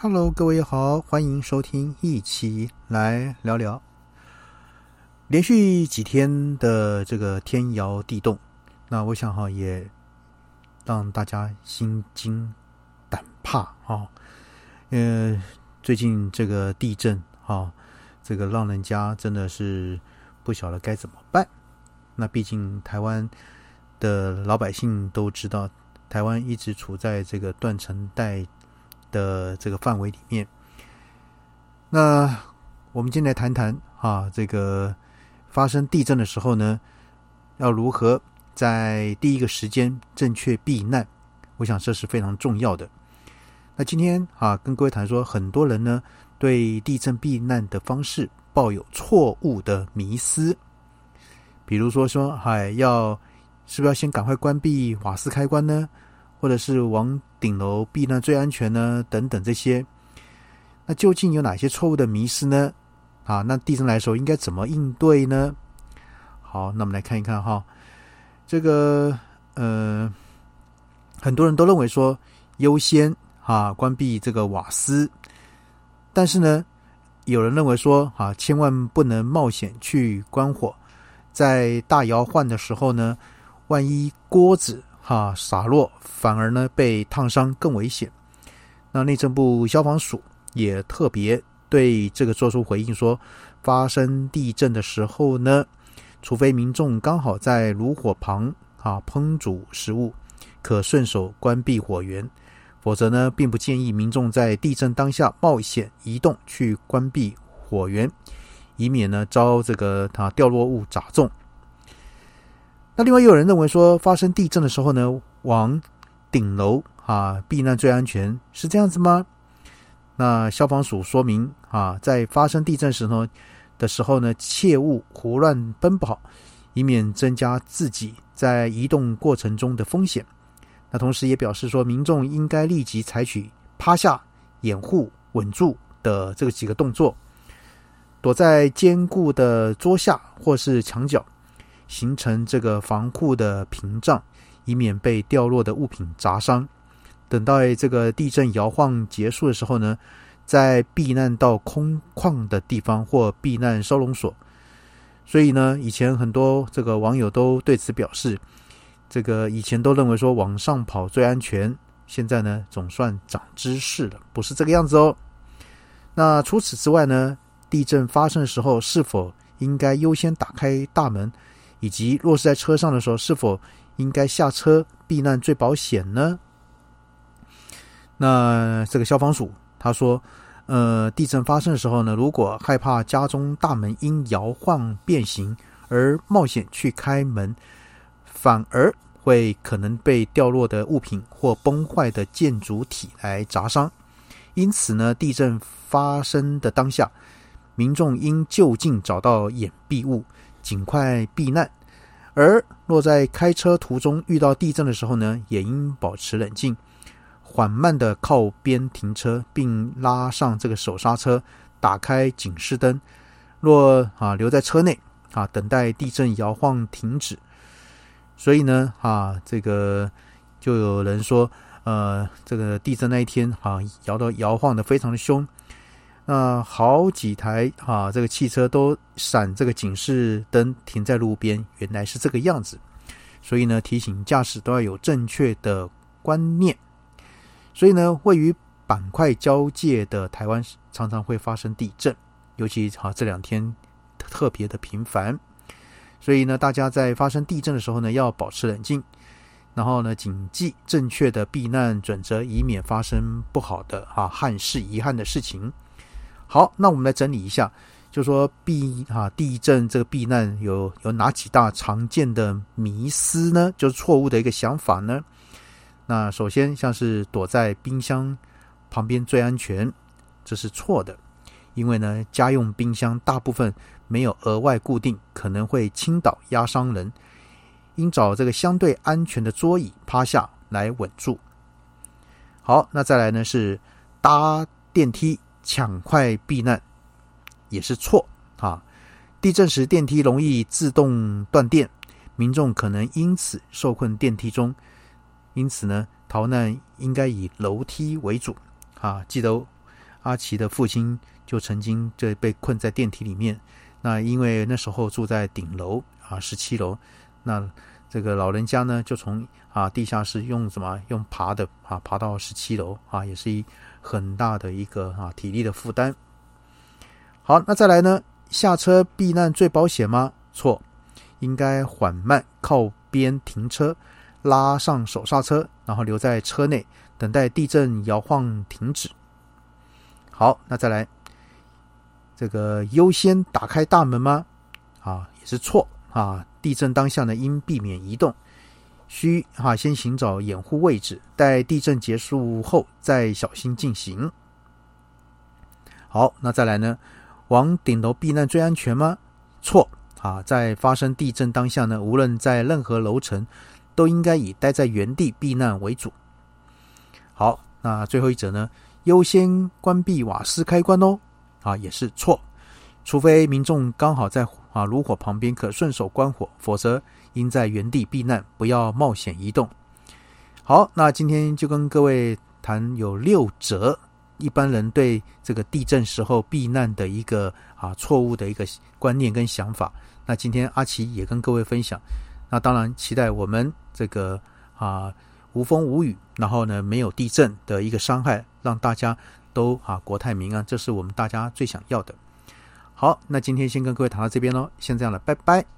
Hello，各位好，欢迎收听，一起来聊聊。连续几天的这个天摇地动，那我想哈也让大家心惊胆怕啊。呃，最近这个地震啊，这个让人家真的是不晓得该怎么办。那毕竟台湾的老百姓都知道，台湾一直处在这个断层带。的这个范围里面，那我们今天来谈谈啊，这个发生地震的时候呢，要如何在第一个时间正确避难？我想这是非常重要的。那今天啊，跟各位谈说，很多人呢对地震避难的方式抱有错误的迷思，比如说说，哎，要是不是要先赶快关闭瓦斯开关呢？或者是往顶楼避难最安全呢？等等这些，那究竟有哪些错误的迷失呢？啊，那地震来的时候应该怎么应对呢？好，那我们来看一看哈，这个呃，很多人都认为说优先啊关闭这个瓦斯，但是呢，有人认为说啊，千万不能冒险去关火，在大摇晃的时候呢，万一锅子。啊，洒落反而呢被烫伤更危险。那内政部消防署也特别对这个做出回应说，发生地震的时候呢，除非民众刚好在炉火旁啊烹煮食物，可顺手关闭火源，否则呢，并不建议民众在地震当下冒险移动去关闭火源，以免呢遭这个它掉落物砸中。那另外也有人认为说，发生地震的时候呢，往顶楼啊避难最安全，是这样子吗？那消防署说明啊，在发生地震时候的时候呢，切勿胡乱奔跑，以免增加自己在移动过程中的风险。那同时也表示说，民众应该立即采取趴下、掩护、稳住的这个几个动作，躲在坚固的桌下或是墙角。形成这个防护的屏障，以免被掉落的物品砸伤。等到这个地震摇晃结束的时候呢，再避难到空旷的地方或避难收容所。所以呢，以前很多这个网友都对此表示，这个以前都认为说往上跑最安全，现在呢总算长知识了，不是这个样子哦。那除此之外呢，地震发生的时候是否应该优先打开大门？以及若是在车上的时候，是否应该下车避难最保险呢？那这个消防署他说，呃，地震发生的时候呢，如果害怕家中大门因摇晃变形而冒险去开门，反而会可能被掉落的物品或崩坏的建筑体来砸伤。因此呢，地震发生的当下，民众应就近找到掩蔽物。尽快避难，而若在开车途中遇到地震的时候呢，也应保持冷静，缓慢的靠边停车，并拉上这个手刹车，打开警示灯。若啊留在车内啊，等待地震摇晃停止。所以呢啊，这个就有人说，呃，这个地震那一天啊，摇到摇晃的非常的凶。那好几台啊，这个汽车都闪这个警示灯停在路边，原来是这个样子。所以呢，提醒驾驶都要有正确的观念。所以呢，位于板块交界的台湾常常会发生地震，尤其啊这两天特别的频繁。所以呢，大家在发生地震的时候呢，要保持冷静，然后呢，谨记正确的避难准则，以免发生不好的啊憾事、遗憾的事情。好，那我们来整理一下，就说避啊地震这个避难有有哪几大常见的迷思呢？就是错误的一个想法呢？那首先像是躲在冰箱旁边最安全，这是错的，因为呢家用冰箱大部分没有额外固定，可能会倾倒压伤人，应找这个相对安全的桌椅趴下来稳住。好，那再来呢是搭电梯。抢快避难也是错啊！地震时电梯容易自动断电，民众可能因此受困电梯中。因此呢，逃难应该以楼梯为主啊！记得阿奇的父亲就曾经这被困在电梯里面。那因为那时候住在顶楼啊，十七楼，那这个老人家呢就从啊地下室用什么用爬的啊爬到十七楼啊，也是一很大的一个啊体力的负担。好，那再来呢，下车避难最保险吗？错，应该缓慢靠边停车，拉上手刹车，然后留在车内等待地震摇晃停止。好，那再来。这个优先打开大门吗？啊，也是错啊！地震当下呢，应避免移动，需哈先寻找掩护位置，待地震结束后再小心进行。好，那再来呢？往顶楼避难最安全吗？错啊！在发生地震当下呢，无论在任何楼层，都应该以待在原地避难为主。好，那最后一者呢？优先关闭瓦斯开关哦。啊，也是错，除非民众刚好在啊炉火旁边可顺手关火，否则应在原地避难，不要冒险移动。好，那今天就跟各位谈有六则一般人对这个地震时候避难的一个啊错误的一个观念跟想法。那今天阿奇也跟各位分享。那当然期待我们这个啊无风无雨，然后呢没有地震的一个伤害，让大家。都啊，国泰民安，这是我们大家最想要的。好，那今天先跟各位谈到这边喽，先这样了，拜拜。